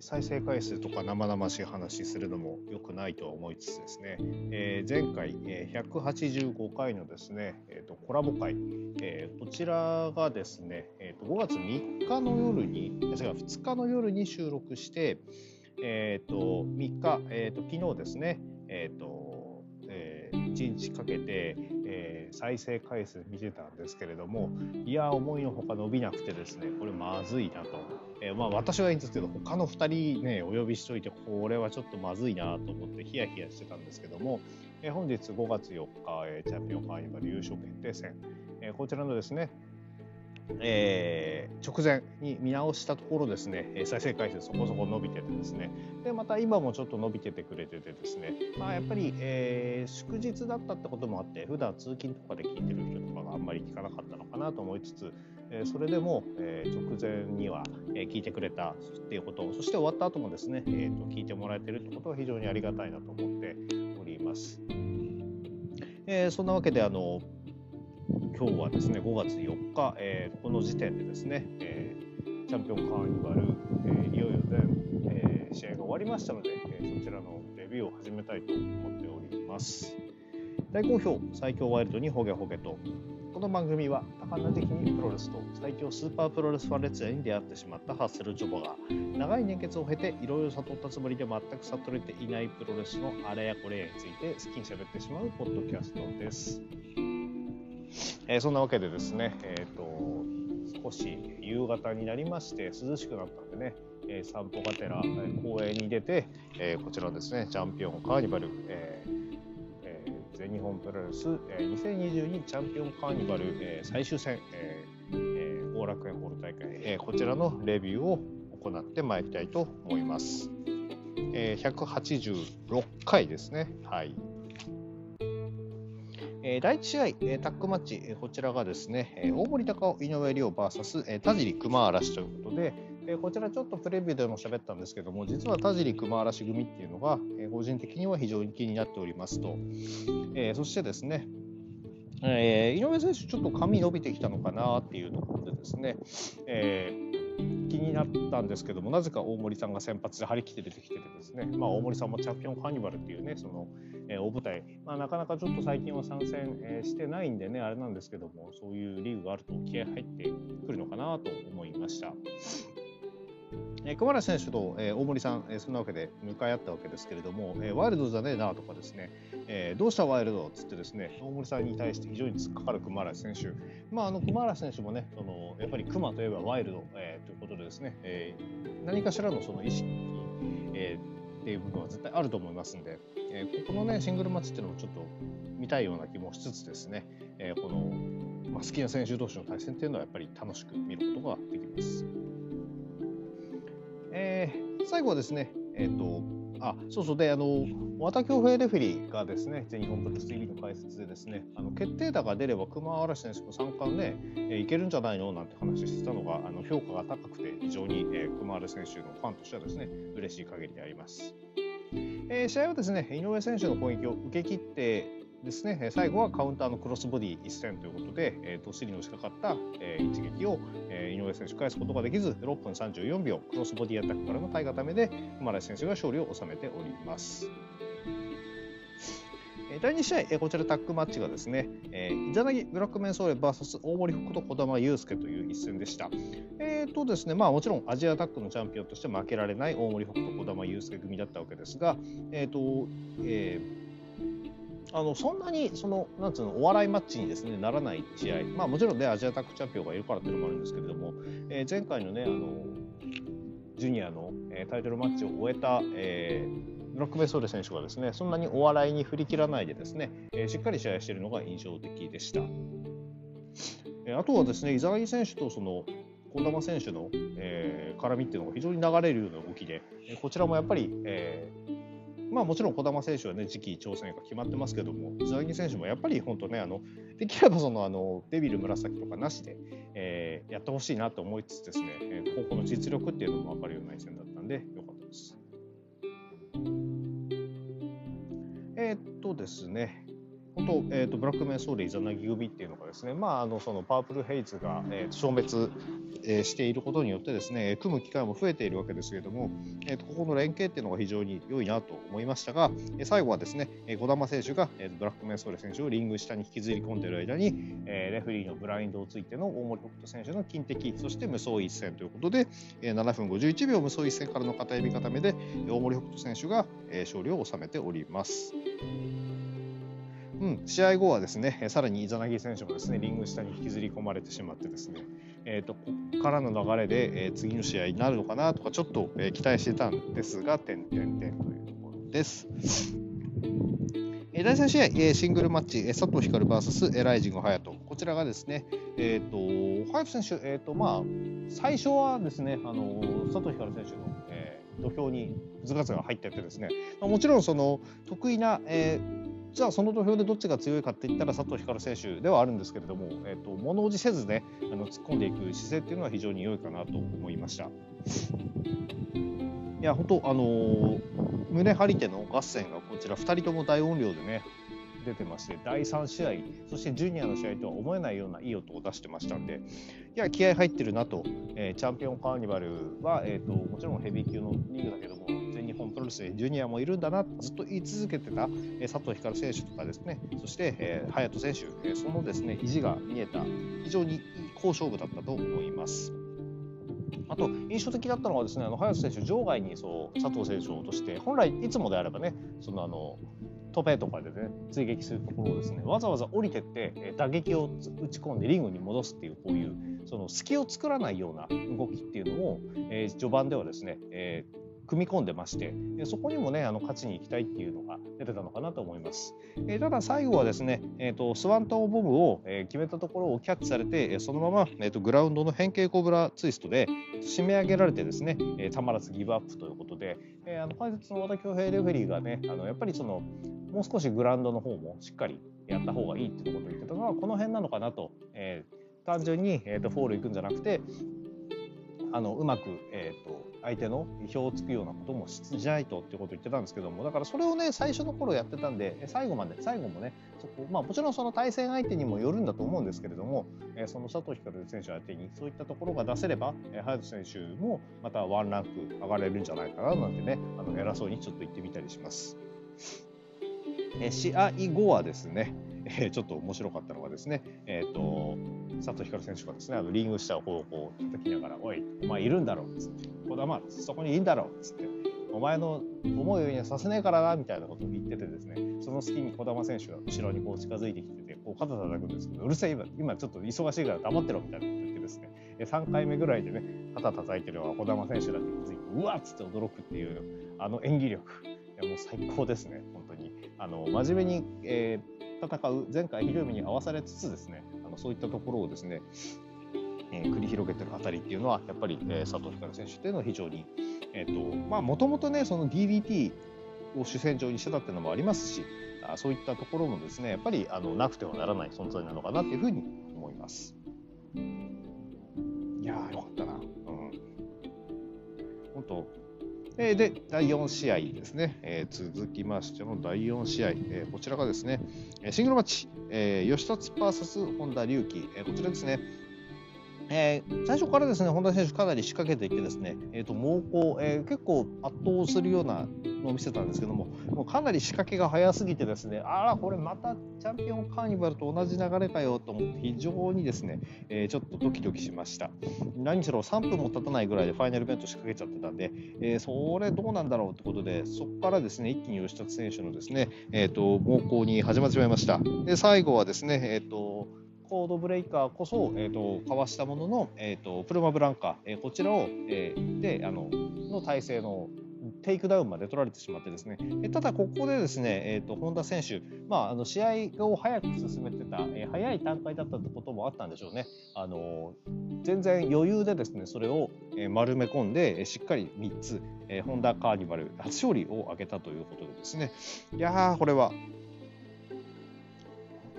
再生回数とか生々しい話するのも良くないとは思いつつですね、えー、前回、えー、185回のですね、えーと、コラボ会、えー、こちらがですね、えーと、5月3日の夜に違う2日の夜に収録して、えーと、3日、えー、と昨日ですね、えーとえー、1日かけて、えー、再生回数見てたんですけれどもいや思いのほか伸びなくてですねこれまずいなと。えー、まあ私はいいんですけど他の2人ねお呼びしといてこれはちょっとまずいなと思ってヒヤヒヤしてたんですけども、えー、本日5月4日、えー、チャンピオンカーニバル優勝決定戦、えー、こちらのですねえー、直前に見直したところですね再生回数そこそこ伸びててですね。でまた今もちょっと伸びててくれててですね。まあやっぱり、えー、祝日だったってこともあって普段通勤とかで聞いてる人とかがあんまり聞かなかったのかなと思いつつ、えそれでも、え直前には、え聞いてくれたっていうことそして終わった後もですね、えー、と聞いてもらえてるってことは非常にありがたいなと思っております。え、そんなわけであの今日はですね5月4日、え、この時点でですね、え、チャンピオンカーニバル、え、いよいよ全、え、試合が終わりましたので、え、そちらのレビューを始めたいと思っております。大好評最強ワイルドにホゲホゲとこの番組は多感な時期にプロレスと最強スーパープロレスファン列演に出会ってしまったハッセル・ジョボが長い年月を経ていろいろ悟ったつもりで全く悟れていないプロレスのあれやこれやについて好きに喋ってしまうポッドキャストです。えー、そんなわけでですね、えーと、少し夕方になりまして涼しくなったんでね、えー、散歩がてら、公園に出て、えー、こちらですねチャンピオンカーニバル、えー、日本プロレス、えー、2022チャンピオンカーニバル、えー、最終戦、えー、後楽園ホール大会、えー、こちらのレビューを行ってまいりたいと思います。えー、186回ですね。はい。えー、第1試合、えー、タッグマッチ、えー、こちらがですね、えー、大森高尾井上亮 VS、えー、田尻熊嵐ということで、えー、こちらちょっとプレビューでも喋ったんですけども、実は田尻熊嵐組っていうのが、個人的には非常に気になっておりますと、えー、そしてですね、えー、井上選手、ちょっと髪伸びてきたのかなっていうところでですね、えー気になったんですけどもなぜか大森さんが先発で張り切って出てきててですね、まあ、大森さんもチャンピオンカーニバルっていうねその、えー、大舞台、まあ、なかなかちょっと最近は参戦、えー、してないんでねあれなんですけどもそういうリーグがあると気合入ってくるのかなと思いました。えー、熊原選手と、えー、大森さん、えー、そんなわけで向かい合ったわけですけれども、えー、ワイルドじゃねえなとかですね、えー、どうしたワイルドっつってですね大森さんに対して非常に突っかかる熊原選手、まあ、あの熊原選手もねそのやっぱり熊といえばワイルド、えー、ということでですね、えー、何かしらのその意識、えー、っていう部分は絶対あると思いますんで、えー、ここのねシングルマッチっていうのもちょっと見たいような気もしつつですね、えー、この、まあ、好きな選手同士の対戦っていうのはやっぱり楽しく見ることができます。えー、最後はですね、えっ、ー、と、あ、そうそうで、あの、和田恭平レフェリーがですね、全日本プロレス TV の解説でですね、あの決定打が出れば熊嵐選手も三冠ね、えー、いけるんじゃないのなんて話してたのが、あの評価が高くて、非常に、えー、熊嵐選手のファンとしてはですね、嬉しい限りであります。えー、試合はですね、井上選手の攻撃を受け切って、ですね、最後はカウンターのクロスボディ一戦ということで、えー、どっしりのしかかった、えー、一撃を、えー、井上選手返すことができず6分34秒クロスボディアタックからの対固めで熊谷選手が勝利を収めております。第2試合、こちらタッグマッチがですね、イザナギブラックメンソーレ VS 大森福と児玉悠介という一戦でした。えーとですね、まあもちろんアジアタックのチャンピオンとして負けられない大森北と児玉悠介組だったわけですが、えーとえーあのそんなにそのなんつうのお笑いマッチにですねならない試合、まあ、もちろんねアジアタックチャンピオンがいるからっていうのもあるんですけれども、えー、前回のねあのジュニアの、えー、タイトルマッチを終えた、えー、ブロックベソーレ選手がですねそんなにお笑いに振り切らないでですね、えー、しっかり試合しているのが印象的でした。えー、あとはですね伊沢木選手とその児玉選手の、えー、絡みっていうのが非常に流れるような動きで、えー、こちらもやっぱり、えー、まあ、もちろん児玉選手はね次期挑戦が決まってますけども、ズワギ選手もやっぱり本当ね、あのできればそのあのデビル紫とかなしで、えー、やってほしいなと思いつつですね、えー、高校の実力っていうのも分かるような一戦だったんで、よかったです。えー、っとですね、本当、えーと、ブラックメンソーレイザナギ組っていうのがですね、まあ、あのそのパープルヘイズが、えー、消滅、えー、していることによってですね組む機会も増えているわけですけれども、えーと、ここの連携っていうのが非常に良いなと思いましたが、えー、最後はですね児玉選手が、えー、ブラックメンソーレ選手をリング下に引きずり込んでいる間に、えー、レフリーのブラインドをついての大森北斗選手の金敵そして無双一戦ということで、えー、7分51秒無双一戦からの片指固めで大森北斗選手が、えー、勝利を収めております。うん、試合後はですねさらにイザナギ選手もですねリング下に引きずり込まれてしまってですね、えーと、ここからの流れで、えー、次の試合になるのかなとかちょっと、えー、期待してたんですが点点点というところです。え第3試合、えシングルマッチ、え佐藤光 VS エライジング隼人。こちらがですね、えーと、隼人選手、えーとまあ、最初はですねあの佐藤光選手の、えー、土俵にズガズガ入っててですね、もちろんその得意な、えーじゃあその土俵でどっちが強いかって言ったら佐藤光選手ではあるんですけれども、えーと、物おじせずねあの突っ込んでいく姿勢っていうのは非常に良いかなと思いました。いや本当あのー、胸張り手の合戦がこちら2人とも大音量でね出てまして第3試合そしてジュニアの試合とは思えないようないい音を出してましたんでいや気合入ってるなと、えー、チャンピオンカーニバルは、えーともちろんヘビー級のリーグだけどもプロレスジュニアもいるんだなずっと言い続けてた、え佐藤光選手とかですねそして、えー、隼人選手、えそのですね意地が見えた非常にいい好勝負だったと思います。あと印象的だったのはですねあの早瀬選手場外にそう佐藤選手を落として本来いつもであればねそのあのトペとかでね追撃するところをですねわざわざ降りてって打撃を打ち込んでリングに戻すっていうこういうその隙を作らないような動きっていうのを、えー、序盤ではですね、えー、組み込んでましてそこにもねあの勝ちに行きたいっていうのが出てたのかなと思います、え、ただ最後はですね、えーと、スワントンボムを、え、決めたところをキャッチされてそのまま、えーと、グラウンドの変形コブラツイストで締め上げられてですね、え、たまらずギブアップということで、え、あの解説の和田恭平レフェリーがねあのやっぱりそのもう少しグラウンドの方もしっかりやった方がいいってことを言ってたのはこの辺なのかなと、えー、単純に、えーと、フォール行くんじゃなくてあのうまく、えー、と相手の意表をつくようなこともしないとってことを言ってたんですけどもだからそれをね最初の頃やってたんで最後まで最後もねそこ、まあ、もちろんその対戦相手にもよるんだと思うんですけれども、えその佐藤光選手相手にそういったところが出せれば、え隼人選手もまたワンランク上がれるんじゃないかななんてねあの偉そうにちょっと言ってみたりします。え試合後はですね、えちょっと面白かったのがですね、えーと佐藤光選手がですねあのリング下をこうこう叩きながら「おいお前いるんだろ」っつって「児玉そこにいいんだろ」っつって「お前の思うようにはさせねえからな」みたいなことを言っててですね。その隙に児玉選手が後ろにこう近づいてきててこう肩叩くんですけど「うるせえ今今ちょっと忙しいから黙ってろ」みたいなこと言ってですね。3回目ぐらいでね肩叩いてるのは児玉選手だって気づいてうわっつって驚くっていうあの演技力。いやもう最高ですね。本当に。あの真面目に、えー、戦う前回ひどい目に遭わされつつですねあのそういったところをですね、えー、繰り広げてるあたりっていうのはやっぱり、えー、佐藤光選手っていうのは非常にえっ、ー、とまあもともとねその DDT を主戦場にしてたっていうのもありますしあそういったところもですねやっぱりあのなくてはならない存在なのかなっていうふうに思います。いやーよかったな。うん。本当えで、第4試合ですね、えー、続きましての第4試合、えー、こちらがですね、シングルマッチ、えー、吉達 VS 本田隆起、えー、こちらですね、えー、最初からですね本田選手かなり仕掛けていってですね、えーと、猛攻、えー、結構圧倒するようなを見せたんですけどももうかなり仕掛けが早すぎてですねあらこれまたチャンピオンカーニバルと同じ流れかよと思って非常にですね、えー、ちょっとドキドキしました。何しろ3分も経たないぐらいでファイナルベント仕掛けちゃってたんで、えー、それどうなんだろうってことでそこからですね一気に吉田選手のですね、えーと、猛攻に始まってしまいました。で最後はですねえ、ー、とコードブレイカーこそ、えーと、かわしたものの、えーと、プルマブランカ、えー、こちらを、えー、であのの体勢のテイクダウンまで取られてしまってですね、えただここでですね、えーと、本田選手、まあ、あの試合を早く進めてた、えー、早い段階だったってこともあったんでしょうね。あの全然余裕でですねそれを、え丸め込んで、えしっかり3つ、えー、ホンダカーニバル初勝利を挙げたということでですね。いやーこれは。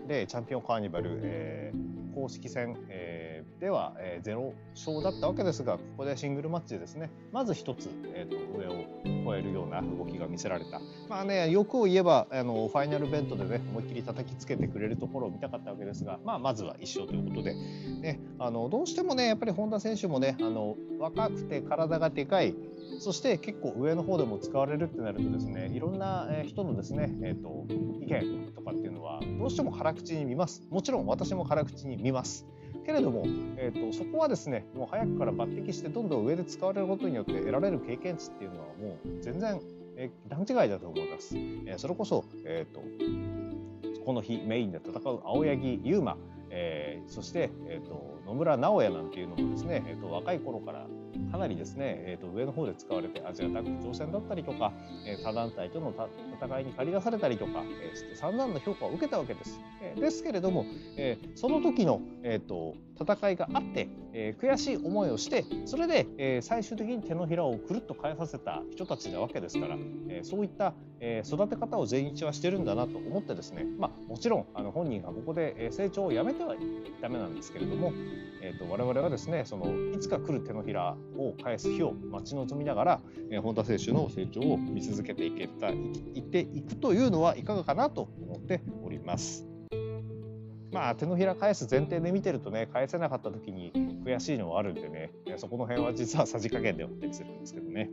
でチャンピオンカーニバル、えー、公式戦、えーでは、えー、0勝だったわけですがここでシングルマッチでですね。まず1つ、えーと、上を超えるような動きが見せられた。まあね欲を言えばあのファイナルベントでね思いっきり叩きつけてくれるところを見たかったわけですが、まあ、まずは1勝ということで、ね、あのどうしてもねやっぱり本田選手もねあの若くて体がでかい。そして結構上の方でも使われるってなるとですねいろんな人のですね、えーと、意見とかっていうのはどうしても辛口に見ます。もちろん私も辛口に見ます。けれども、えーと、そこはですねもう早くから抜擢してどんどん上で使われることによって得られる経験値っていうのはもう全然、えー、段違いだと思います。えー、それこそ、えーと、この日メインで戦う青柳優馬、えー、そして、えーと、野村直哉なんていうのもですね、えー、と若い頃からかなりですね、えー、と上の方で使われてアジアタッグ挑戦だったりとか、えー、他団体との戦いに駆り出されたりとか、えー、して散々な評価を受けたわけです。えー、ですけれども、えー、その時の、えーと、戦いがあって、えー、悔しい思いをしてそれで、えー、最終的に手のひらをくるっと返させた人たちなわけですから、えー、そういった、え、育て方を全日はしてるんだなと思ってですね、まあ、もちろんあの本人がここで成長をやめてはダメなんですけれども、えーと、我々はですねそのいつか来る手のひらを返す日を待ち望みながら、え、本田選手の成長を見続けていけたいっていくというのはいかがかなと思っております。まあ手のひら返す前提で見てるとね返せなかった時に悔しいのはあるんでねそこの辺は実はさじ加減であったりするんですけどね。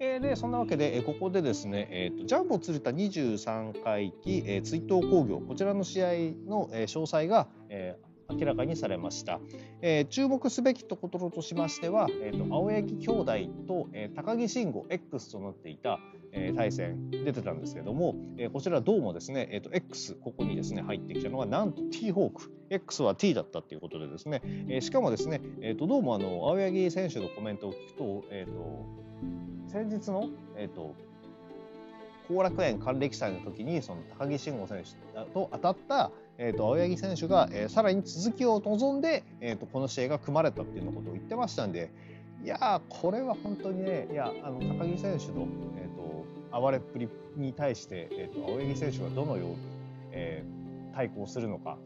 えー、でそんなわけで、えここでですね、えーと、ジャンボ鶴田23回忌、えー、追悼工業こちらの試合の、え、詳細が、えー明らかにされました。えー、注目すべきところとしましては、えーと、青柳兄弟と、えー、高木慎吾 X となっていた、えー、対戦出てたんですけども、えー、こちらどうもですね、えーと、X ここにですね入ってきたのがなんと T ホーク。X は T だったということでですね、えー、しかもですね、えーと、どうもあの青柳選手のコメントを聞くと,、えー、と先日の、えー、と後楽園還暦祭の時にその高木慎吾選手と当たったえーと、青柳選手が、えー、さらに続きを望んで、えーと、この試合が組まれたっていうのことを言ってましたんでいやこれは本当にねいやあの高木選手の、え、暴れっぷりに対して、えー、と青柳選手がどのように、えー、対抗するのか。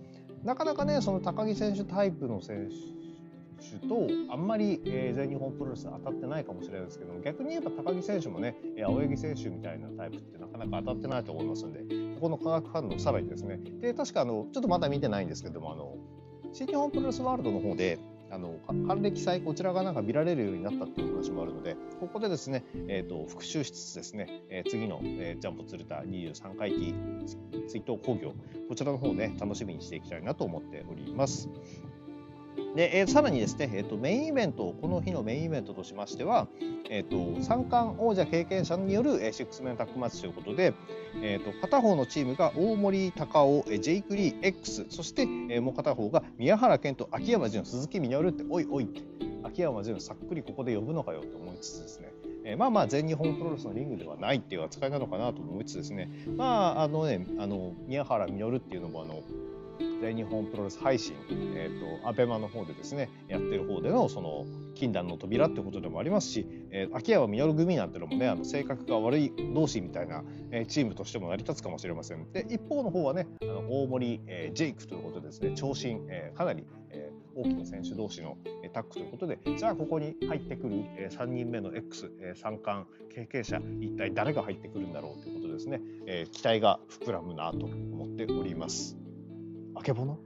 なかなかねその高木選手タイプの選手とあんまり、えー、全日本プロレス当たってないかもしれないですけども逆に言えば高木選手もね青柳選手みたいなタイプってなかなか当たってないと思いますんでここの化学反応さらにですね。で確かあのちょっとまだ見てないんですけどもあの新日本プロレスワールドの方であの還暦祭こちらがなんか見られるようになったっていう話もあるのでここでですね、えーと、復習しつつですね、えー、次の、えー、ジャンプ鶴田23回忌追悼興行こちらの方ね楽しみにしていきたいなと思っております。で、えー、さらにですね、えーと、メインイベント、この日のメインイベントとしましては、えーと、三冠王者経験者による、えー、シックスメンタックマッチということで、えーと、片方のチームが大森隆夫、えー、ジェイク・リー X、そして、えー、もう片方が宮原健と秋山純、鈴木みのるって、おいおいって、秋山純さっくりここで呼ぶのかよと思いつつですね、え、まあまあ全日本プロレスのリングではないっていう扱いなのかなと思いつつですね、まああのね、あの宮原みのるっていうのもあの、全日本プロレス配信、えーと、アベマの方でですねやってる方でのその禁断の扉ってことでもありますし、えー、秋山実組なんてのもねあの性格が悪い同士みたいな、えー、チームとしても成り立つかもしれません。で一方の方はねあの大森、えー、ジェイクということでですね長身、えー、かなり、えー、大きな選手同士のタッグということでじゃあここに入ってくる、えー、3人目の X、えー、三冠経験者一体誰が入ってくるんだろうということですね、えー、期待が膨らむなと思っております。あけぼの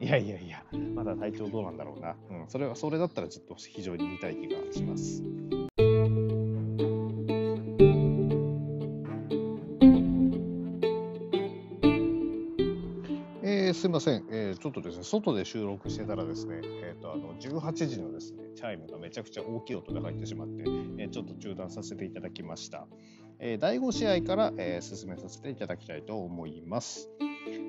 いやいやいや、まだ体調どうなんだろうな。うん、それは、それだったらちょっと非常に見たい気がします。えー、すいません、えー、ちょっとですね、外で収録してたらですね、えーと、あの18時のですねチャイムがめちゃくちゃ大きい音で入ってしまって、えー、ちょっと中断させていただきました。えー、第5試合から、えー、進めさせていただきたいと思います。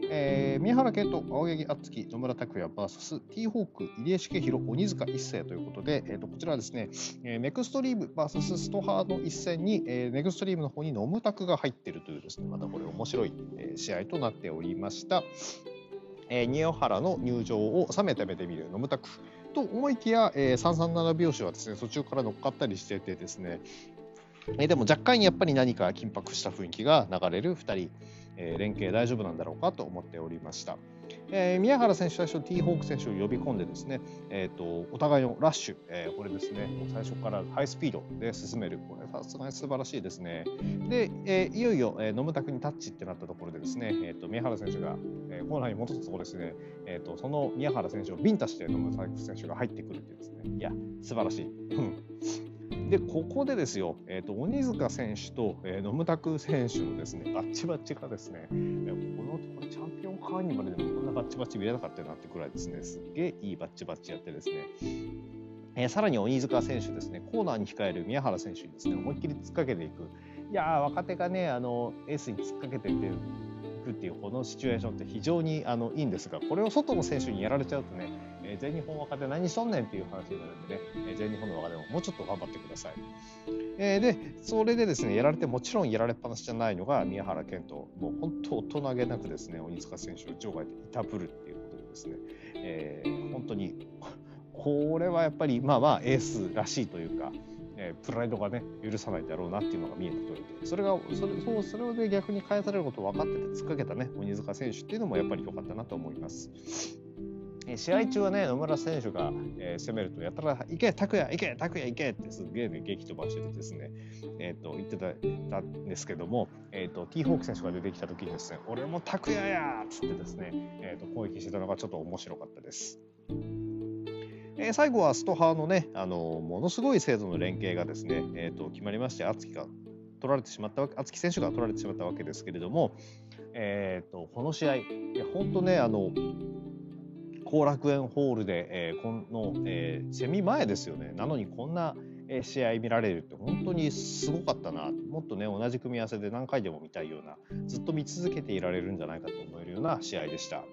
えー、宮原健人、青柳敦樹、野村拓也 VS ティーホーク、入江茂弘、鬼塚一世ということで、えー、とこちらはですね、えー、ネクストリーム VS ストハーの一戦に、えー、ネクストリームの方に野村拓が入っているというですね、またこれ面白い、えー、試合となっておりました。えー、新原の入場を冷めた目で見る野村拓と思いきや、えー、337拍子はですね途中から乗っかったりしててですね、えー、でも若干やっぱり何か緊迫した雰囲気が流れる2人。えー、連携大丈夫なんだろうかと思っておりました。えー、宮原選手最初ティーホーク選手を呼び込んでですね、えーと、お互いのラッシュ、えー、これですね最初からハイスピードで進めるこれさすがに素晴らしいですねで、えー、いよいよ、えー、野村にタッチってなったところでですね、えーと、宮原選手が、えー、コーナーに戻すところですね、えーと、その宮原選手をビンタして野村選手が入ってくるっていうですねいや素晴らしい。でここでですよ、えーと、鬼塚選手と、えー、野村拓選手のですねバッチバッチがですね、このこれチャンピオンカーニバルでもこんなバッチバチ見れなかったなってくらいですねすっげえいいバッチバッチやってですねえー、さらに鬼塚選手ですね、コーナーに控える宮原選手にですね、思いっきり突っかけていく。いやー、若手がね、あのエースに突っかけていってくっていうこのシチュエーションって非常にあのいいんですがこれを外の選手にやられちゃうとね、えー、全日本若手何しとんねんっていう話になるんでね、えー、全日本の若手ももうちょっと頑張ってください。えー、でそれでですねやられてもちろんやられっぱなしじゃないのが宮原健人もう本当大人げなくですね鬼塚選手を場外でいたぶるっていうことでですね、えー、本当にこれはやっぱりまあまあエースらしいというか。えー、プライドがね許さないだろうなっていうのが見えてくるんでそれがそれそうそれで逆に返されることを分かってて突っかけたね鬼塚選手っていうのもやっぱり良かったなと思います。試合中はね野村選手が、えー、攻めるとやったら「行け拓也行け拓也行け!」ってすげえね激飛ばしててですね、えーと、言ってたんですけども、えーと、ティーホーク選手が出てきた時にですね「俺も拓也や!」っつってですね、えーと攻撃してたのがちょっと面白かったです。えー、最後はストハーのね、あのものすごい精度の連携がですね、えーと、決まりまして、敦貴が取られてしまった敦貴選手が取られてしまったわけですけれども、えーと、この試合、いや本当ね、あの後楽園ホールで、えー、この、えー、セミ前ですよね、なのにこんな試合見られるって本当にすごかったなもっとね同じ組み合わせで何回でも見たいようなずっと見続けていられるんじゃないかと思えるような試合でした。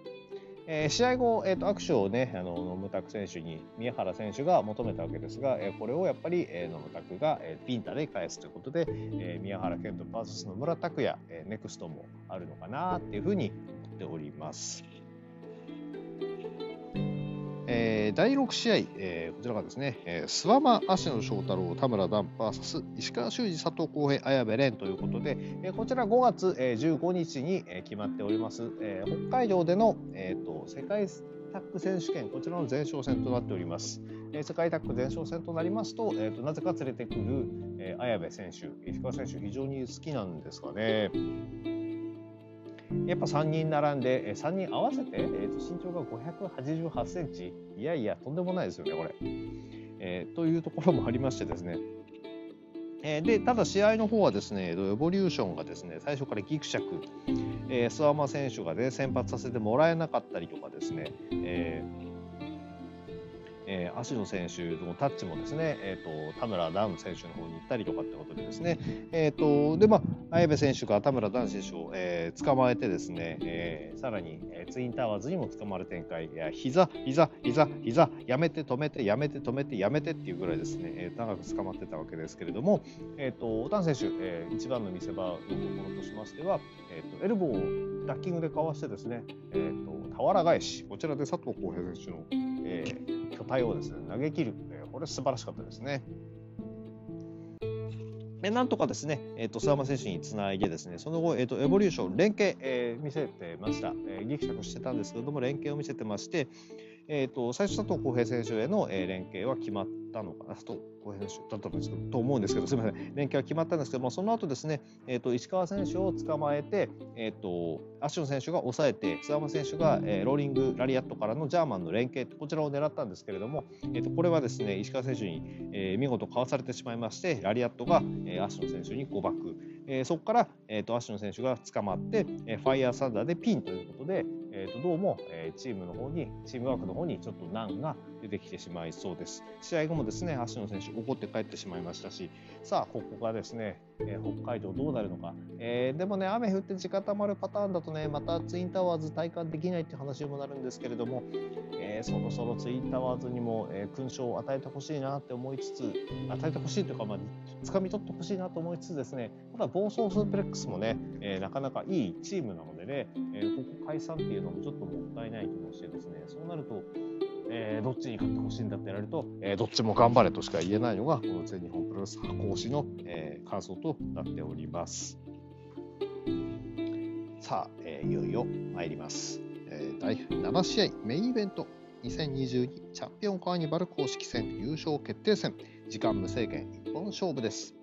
えー、試合後、えーと、握手をね、あの野村拓選手に宮原選手が求めたわけですが、えー、これをやっぱり、えー、野村拓が、えー、ピンタで返すということで、えー、宮原健人 VS 野村拓也、えー、ネクストもあるのかなっていうふうに思っております。第6試合、え、こちらがですね、えー、諏訪間芦野翔太郎、田村段 VS 石川修司、佐藤浩平、綾部蓮ということで、え、こちら5月、えー、15日に、え、決まっております、え、北海道での、えーと、世界タッグ選手権、こちらの前哨戦となっております。え、世界タッグ前哨戦となりますと、えーと、なぜか連れてくる、えー、綾部選手、石川選手、非常に好きなんですかね。やっぱ3人並んで、3人合わせて、えー、と身長が588センチ。いやいや、とんでもないですよね、これ。えー、というところもありましてですね。えー、でただ試合の方はですね、エボリューションがですね最初からギクシャク、えー、諏訪間選手が、ね、先発させてもらえなかったりとかですね、えーえー、足野選手のタッチもですね、えーと、田村ダウン選手の方に行ったりとかってことでですね、えーと、でまあ、綾部選手が田村ダウン選手を、えー、捕まえてですね、えー、さらに、えー、ツインタワーズにも捕まる展開、いや膝、膝、膝、膝、やめて止めて、やめて止めて、やめてっていうぐらいですね、えー、長く捕まってたわけですけれども、えーと、ダウン選手、えー、一番の見せ場のところとしましては、えーと、エルボーをダッキングでかわしてですね、えー、と俵返し、こちらで佐藤浩平選手の、えー、巨体をですね投げ切る、えこれ素晴らしかったですね。えなんとかですね、えーと、諏訪間選手につないでですね、その後、えーと、エボリューション、連携、えー、見せてました、えー、ギクシャクしてたんですけれども、連携を見せてまして、えーと、最初佐藤浩平選手への、えー、連携は決まったのかなと浩平選手だったんですけどと思うんですけどすみません。連携は決まったんですけどもその後ですね、えーと、石川選手を捕まえて、えーと、足野選手が抑えて津山選手が、えー、ローリングラリアットからのジャーマンの連携こちらを狙ったんですけれども、えー、とこれはですね石川選手に、えー、見事かわされてしまいましてラリアットが、えー、足野選手に誤爆、えー、そこから、えー、と足野選手が捕まって、えー、ファイヤーサンダーでピンということで、えー、とどうも、え、チームの方にチームワークの方にちょっと難が出てきてしまいそうです。試合後もですね足野選手怒って帰ってしまいましたしさあここがですね、え、北海道どうなるのか、えー、でもね雨降って地固まるパターンだとねまたツインタワーズ体感できないって話にもなるんですけれども、えー、そろそろツインタワーズにも、え勲章を与えてほしいなって思いつつ与えてほしいというか、まあ、掴み取ってほしいなと思いつつですねただ暴走スープレックスもね、えなかなかいいチームなのでね、えここ解散っていうのもちょっともったいない気もしてですねそうなるとえー、どっちに勝ってほしいんだってやられると、え、どっちも頑張れとしか言えないのが、この全日本プロレス箱推しの、え、感想となっております。さあ、え、いよいよ参ります。えー、第7試合メインイベント2022チャンピオンカーニバル公式戦優勝決定戦。時間無制限一本勝負です、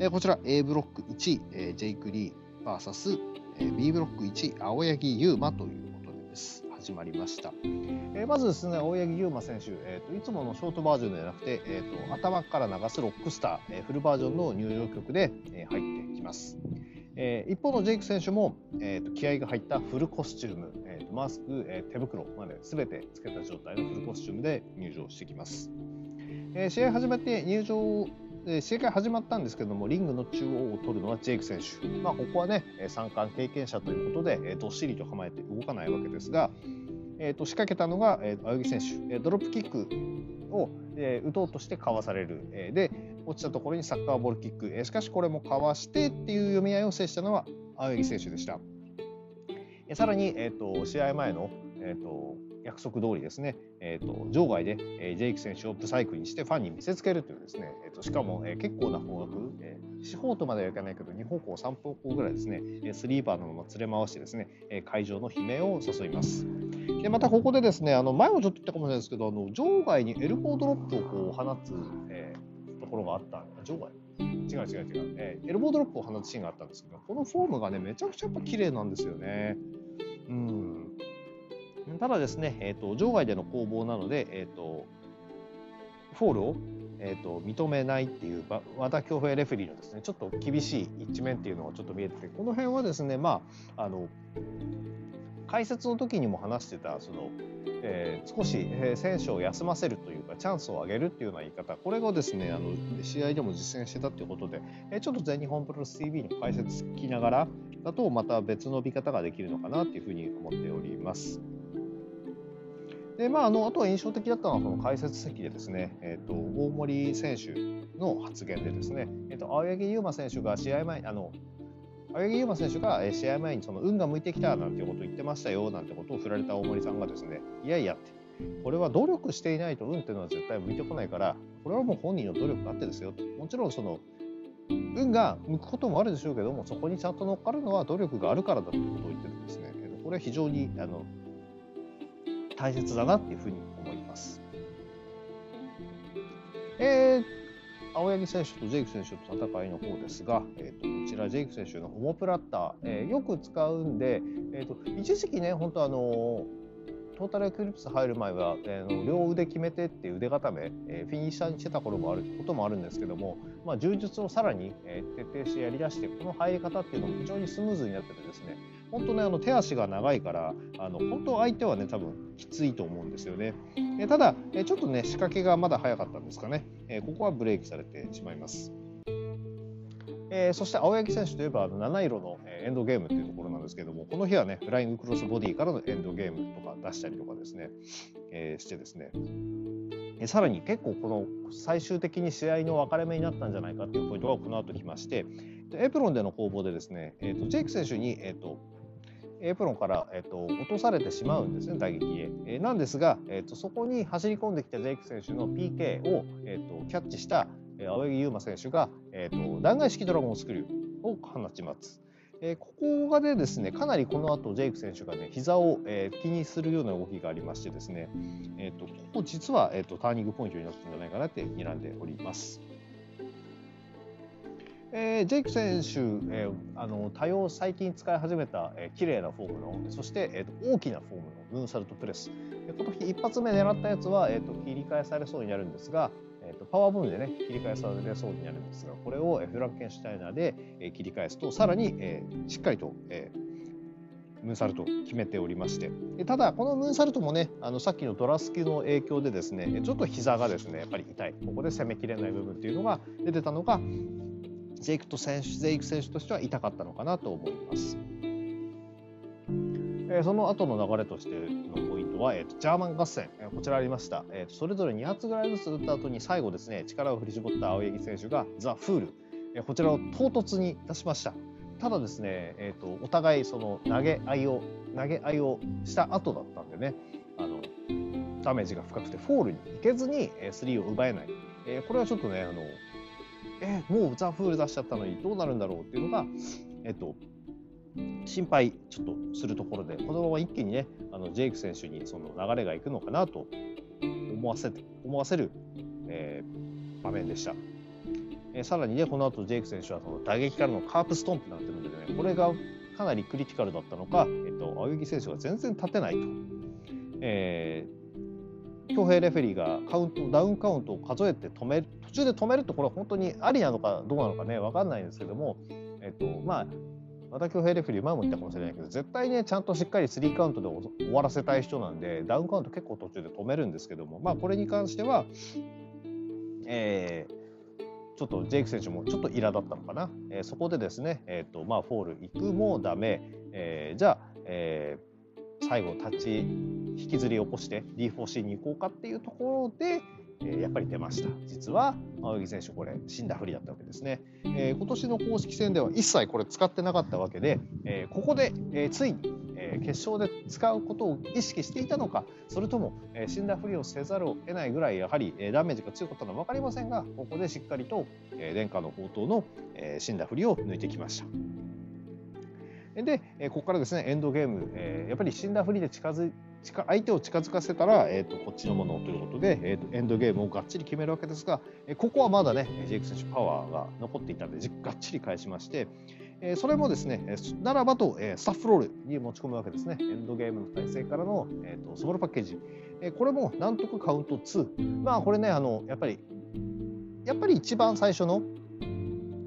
えー、こちら A ブロック1位、えー、ジェイク・リー VS、えー、B ブロック1位青柳優馬ということです。始まりました、えー、まずですね青柳優馬選手、えーと、いつものショートバージョンではなくて、えーと、頭から流すロックスター、えー、フルバージョンの入場曲で、えー、入ってきます、えー、一方のジェイク選手も、えーと、気合が入ったフルコスチューム、マスク、え、手袋まで全てつけた状態のフルコスチュームで入場してきます、え、試合始めて入場試合が始まったんですけどもリングの中央を取るのはジェイク選手、まあ、ここはね三冠経験者ということでどっしりと構えて動かないわけですが、えー、と仕掛けたのが、え、青柳選手、えドロップキックを、え、打とうとしてかわされる、え、で落ちたところにサッカーボールキック、え、しかしこれもかわしてっていう読み合いを制したのは青柳選手でした。え、さらに、えーと、試合前の、えーと約束通りですね、えーと、場外で、えー、ジェイク選手をブサイクにしてファンに見せつけるというですね、えーと、しかも、えー、結構な方角、えー、四方とまではいかないけど2方向3方向ぐらいですね、えスリーバーのまま連れ回してですね、え会場の悲鳴を誘います。でまたここでですねあの前もちょっと言ったかもしれないですけどあの場外にエルボードロップをこう放つ、えー、ところがあった場外？違う違う違う、えー、エルボードロップを放つシーンがあったんですけどこのフォームがねめちゃくちゃやっぱ綺麗なんですよね。うん。ただですね、えーと、場外での攻防なので、えーと、フォールを、えーと、認めないっていう和田恭平レフェリーのですねちょっと厳しい一面っていうのがちょっと見えててこの辺はですねまああの解説の時にも話してたその、えー、少し、えー、選手を休ませるというかチャンスを上げるっていうような言い方これがですねあの試合でも実践してたっていうことで、えー、ちょっと全日本プロレス TV の解説聞きながらだとまた別の見方ができるのかなっていうふうに思っております。でまあ、あのあとは印象的だったのはその解説席でですね、えーと、大森選手の発言でですね、えーと、青柳優馬選手が試合前あの青柳優馬選手が試合前にその運が向いてきたなんてことを言ってましたよなんてことを振られた大森さんがですねいやいやってこれは努力していないと運っていうのは絶対向いてこないからこれはもう本人の努力があってですよもちろんその運が向くこともあるでしょうけどもそこにちゃんと乗っかるのは努力があるからだということを言ってるんですねこれは非常にあの大切だなっていうふうに思います。えー、青柳選手とジェイク選手と戦いの方ですが、えーと、こちらジェイク選手のオモプラッター、えー、よく使うんで、えーと、一時期ね本当あのトータルエクリプス入る前は、えー、両腕決めてっていう腕固め、えー、フィニッシャーにしてた頃もあることもあるんですけども、まあ、充実をさらに、えー、徹底してやりだしてこの入り方っていうのも非常にスムーズになっててですね本当ねあの手足が長いからあの本当相手はね多分きついと思うんですよね。えただえちょっとね仕掛けがまだ早かったんですかね、えここはブレーキされてしまいます。え、そして青柳選手といえばあの七色のエンドゲームっていうところなんですけどもこの日はねフライングクロスボディからのエンドゲームとか出したりとかですね、え、してですねさらに結構この最終的に試合の分かれ目になったんじゃないかっていうポイントがこの後来ましてエプロンでの攻防でですね、えーと、ジェイク選手に、えーとエプロンから、えーと、落とされてしまうんですね打撃へ、えー、なんですが、えーと、そこに走り込んできたジェイク選手の PK を、えーと、キャッチした、え、青柳優馬選手が、えー、と弾劾式ドラゴンスクリューを放ちます。えー、ここがでですねかなりこの後ジェイク選手がね膝を、えー、気にするような動きがありましてですね、えー、とここ実は、えー、とターニングポイントになったんじゃないかなって睨んでおります。えー、ジェイク選手、えー、あの多様最近使い始めた、えー、綺麗なフォームのそして、えーと、大きなフォームのムーンサルトプレス、えー、この日一発目狙ったやつは、えーと、切り返されそうになるんですが、えーと、パワーブームでね切り返されそうになるんですがこれを、えー、フランケンシュタイナーで、えー、切り返すとさらに、えー、しっかりと、えー、ムーンサルト決めておりまして。ただこのムーンサルトもねあのさっきのドラスキの影響でですねちょっと膝がですねやっぱり痛い。ここで攻めきれない部分っていうのが出てたのがジェイクと選手ジェイク選手としては痛かったのかなと思います。えー、その後の流れとしてのポイントは、えーと、ジャーマン合戦、えー、こちらありました、えーと、それぞれ2発ぐらいずつ打った後に最後ですね力を振り絞った青柳選手がザ・フール、えー、こちらを唐突に出しました。ただですね、えーと、お互いその投げ合いを投げ合いをした後だったんでねあのダメージが深くてフォールに行けずに3を奪えない、えー、これはちょっとねあのえもうザ・フール出しちゃったのにどうなるんだろうっていうのが、えっと、心配ちょっとするところでこのまま一気にねあのジェイク選手にその流れがいくのかなと思わせ思わせる、えー、場面でした。えー、さらにねこの後ジェイク選手はその打撃からのカープストンプになってるのでねこれがかなりクリティカルだったのか、えっと、青柳選手が全然立てないと。えー、強兵レフェリーがカウントダウンカウントを数えて止める途中で止めるとこれは本当にありなのかどうなのかね分かんないんですけども、えっとまあ、和田恭平レフェリー前も言ったかもしれないけど絶対ねちゃんとしっかりスリーカウントで終わらせたい人なんでダウンカウント結構途中で止めるんですけどもまあこれに関しては、えー、ちょっとジェイク選手もちょっとイラだったのかな、えー、そこでですね、えーとまあ、フォール行くもダメ、えー、じゃあ、えー、最後立ち引きずり起こして D4C に行こうかっていうところで、えやっぱり出ました実は青柳選手これ死んだふりだったわけですね、えー、今年の公式戦では一切これ使ってなかったわけで、えー、ここで、えー、ついに、え決勝で使うことを意識していたのかそれとも、え死んだふりをせざるを得ないぐらいやはり、ダメージが強かったのは分かりませんがここでしっかりと、え殿下の宝刀の、え死んだふりを抜いてきました。で、えここからですねエンドゲーム、えやっぱり死んだふりで近づ近相手を近づかせたら、えーと、こっちのものということで、えーと、エンドゲームをがっちり決めるわけですが、えここはまだねジェイク選手パワーが残っていたのでがっちり返しまして、えそれもですねならばと、えスタッフロールに持ち込むわけですね。エンドゲームの体制からの、えーと、スモールパッケージ、えこれもなんとかカウント2まあこれねあのやっぱりやっぱり一番最初の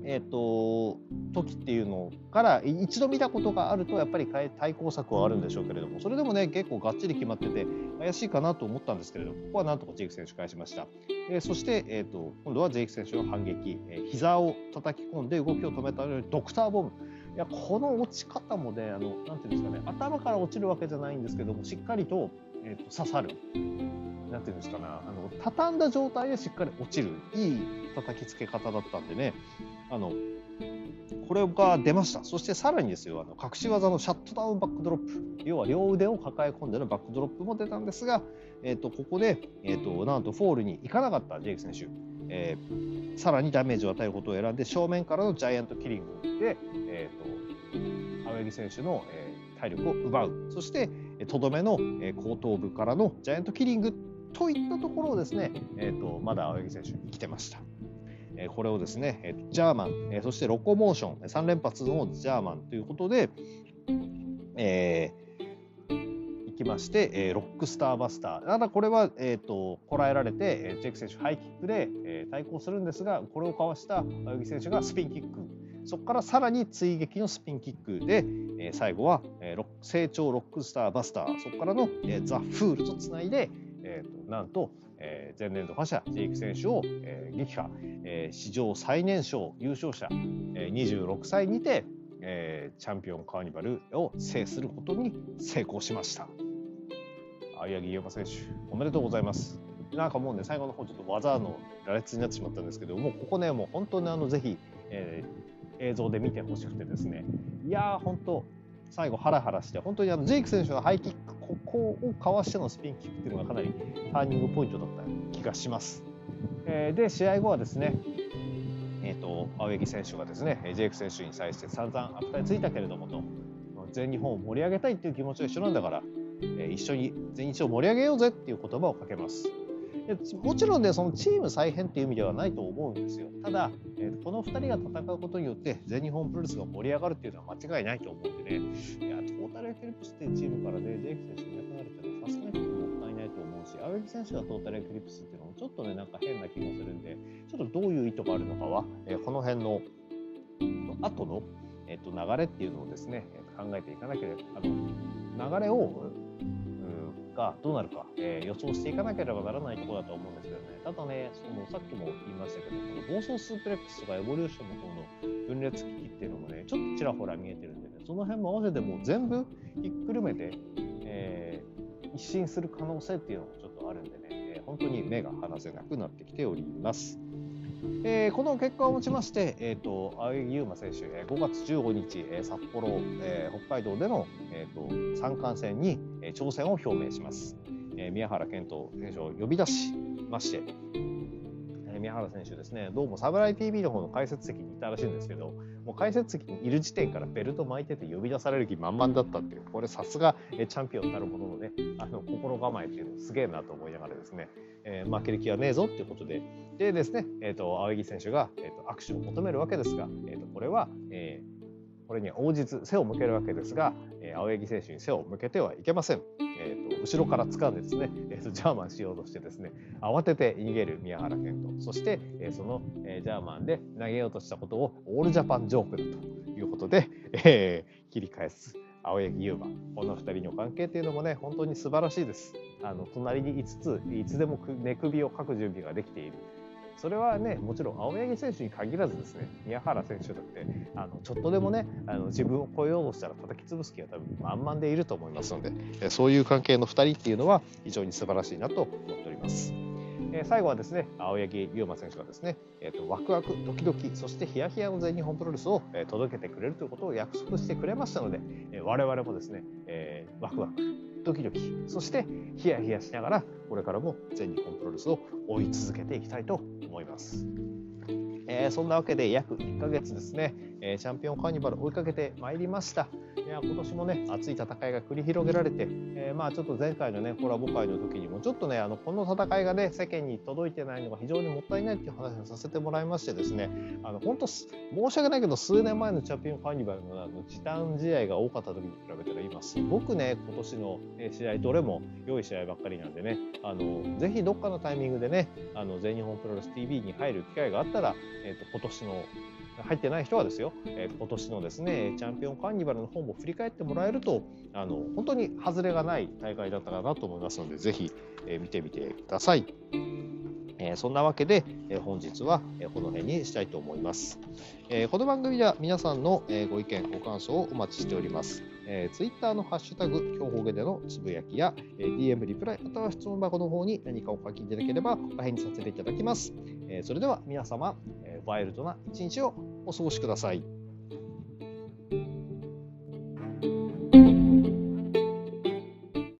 えーと、時っていうのから一度見たことがあるとやっぱり対抗策はあるんでしょうけれどもそれでもね結構がっちり決まってて怪しいかなと思ったんですけれどもここはなんとかジェイク選手返しました、えー、そして、えーと、今度はジェイク選手の反撃、えー、膝を叩き込んで動きを止めたドクターボム。いやこの落ち方もねあのなんていうんですかね頭から落ちるわけじゃないんですけどもしっかりと,、えーと刺さる。なんていうんですかなあの畳んだ状態でしっかり落ちる。いい叩きつけ方だったんでね。あのこれが出ました。そしてさらにですよあの隠し技のシャットダウンバックドロップ。要は両腕を抱え込んでのバックドロップも出たんですが、えーと、ここで、えーと、なんとフォールに行かなかった。ジェイク選手、えー、さらにダメージを与えることを選んで正面からのジャイアントキリングで、えーと、青柳選手の、えー、体力を奪う。そしてとどめの、えー、後頭部からのジャイアントキリングといったところをですね、えーと、まだ青柳選手生きてました。えこれをですね、え、ジャーマン、え、そしてロコモーション3連発のジャーマンということで、えー、いきまして、え、ロックスターバスター。ただこれは、えーと、こらえられて、え、ジェイク選手ハイキックで、え、対抗するんですがこれをかわした青柳選手がスピンキック。そこからさらに追撃のスピンキックで、え、最後は、えー、成長ロックスターバスター。そこからの、え、ザ・フールとつないで、えーと、なんと、えー、前年度覇者ジェイク選手を、えー、撃破、えー、史上最年少優勝者、えー、26歳にて、えー、チャンピオンカーニバルを制することに成功しました。青柳優馬選手おめでとうございます。なんかもうね最後の方ちょっと技の羅列になってしまったんですけどもうここねもう本当にあのぜひ、えー、映像で見てほしくてですね。いやー本当最後ハラハラして本当にあのジェイク選手のハイキックこをかわしてのスピンキックっていうのがかなりターニングポイントだった気がします。えー、で試合後はですねえーと、青柳選手がですねジェイク選手に対して散々悪態ついたけれどもと全日本を盛り上げたいっていう気持ちは一緒なんだから、えー、一緒に全日を盛り上げようぜっていう言葉をかけます。もちろんねそのチーム再編っていう意味ではないと思うんですよただ、えー、この2人が戦うことによって全日本プロレスが盛り上がるっていうのは間違いないと思うんでねトータルエクリプスっていうチームからねジェイク選手いなくなるっていうのはさすがにもったいないと思うし青柳選手がトータルエクリプスっていうのもちょっとねなんか変な気がするんでちょっとどういう意図があるのかは、えー、この辺の後の、えー、と流れっていうのをですね考えていかなければあの流れをがどうなるか、えー、予想していかなければならないところだと思うんですけどね。ただねそのさっきも言いましたけどこの暴走スープレックスとかエボリューションの方の分裂危機っていうのもねちょっとちらほら見えてるんでその辺も合わせてもう全部ひっくるめて、えー、一新する可能性っていうのもちょっとあるんでね、えー、本当に目が離せなくなってきております。えー、この結果をもちまして、えーと、青柳優馬選手、えー、5月15日、えー、札幌、えー、北海道での、えーと、三冠戦に、えー、挑戦を表明します。えー、宮原健人選手を呼び出しまして、えー、宮原選手ですね、どうも侍 TV の方の解説席にいたらしいんですけど、もう解説席にいる時点からベルト巻いてて呼び出される気満々だったっていうこれさすがチャンピオンになるもののねあの心構えっていうのすげえなと思いながらですね、えー、負ける気はねえぞっていうことででですね、えーと、青柳選手が、えーと、握手を求めるわけですが、えーと、これは、えー、これに応じず背を向けるわけですが、えー、青柳選手に背を向けてはいけません。えーと、後ろから掴んでですね、えーと、ジャーマンしようとしてですね慌てて逃げる宮原健人そして、えー、その、えー、ジャーマンで投げようとしたことをオールジャパンジョークだということで、えー、切り返す青柳優馬この2人の関係っていうのもね本当に素晴らしいです。あの隣に5ついつでも寝首をかく準備ができているそれはねもちろん青柳選手に限らずですね宮原選手だってあのちょっとでもねあの自分を超えようとしたら叩き潰す気が多分満々でいると思いますのでそういう関係の2人っていうのは非常に素晴らしいなと思っております。え最後はですね青柳龍馬選手がですね、えーと、ワクワクドキドキそしてヒヤヒヤの全日本プロレスを、え届けてくれるということを約束してくれましたので、え我々もですね、えー、ワクワクドキドキそしてヒヤヒヤしながらこれからも全日本プロレスを追い続けていきたいと思います。えー、そんなわけで約1ヶ月ですね、え、チャンピオンカーニバル追いかけてまいりました。いや今年もね熱い戦いが繰り広げられて、え、まあちょっと前回のねコラボ会の時にもちょっとねあのこの戦いがね世間に届いてないのが非常にもったいないっていう話をさせてもらいましてですねあの本当申し訳ないけど数年前のチャンピオンカーニバルのあの時短試合が多かった時に比べたら今すごくね今年の試合どれも良い試合ばっかりなんでねあのぜひどっかのタイミングでねあの全日本プロレス TV に入る機会があったら、えーと、今年の入ってない人はですよ、えー、今年のですねチャンピオンカーニバルの方も振り返ってもらえるとあの本当に外れがない大会だったかなと思いますのでぜひ、えー、見てみてください。えー、そんなわけで、えー、本日は、えー、この辺にしたいと思います、えこの番組では皆さんの、えご意見ご感想をお待ちしております、えー、ツイッターのハッシュタグ強方言でのつぶやきや、えー DM リプライまたは質問箱の方に何かお書きいただければお返事させていただきます、えそれでは皆様、えワイルドな一日をお過ごしください。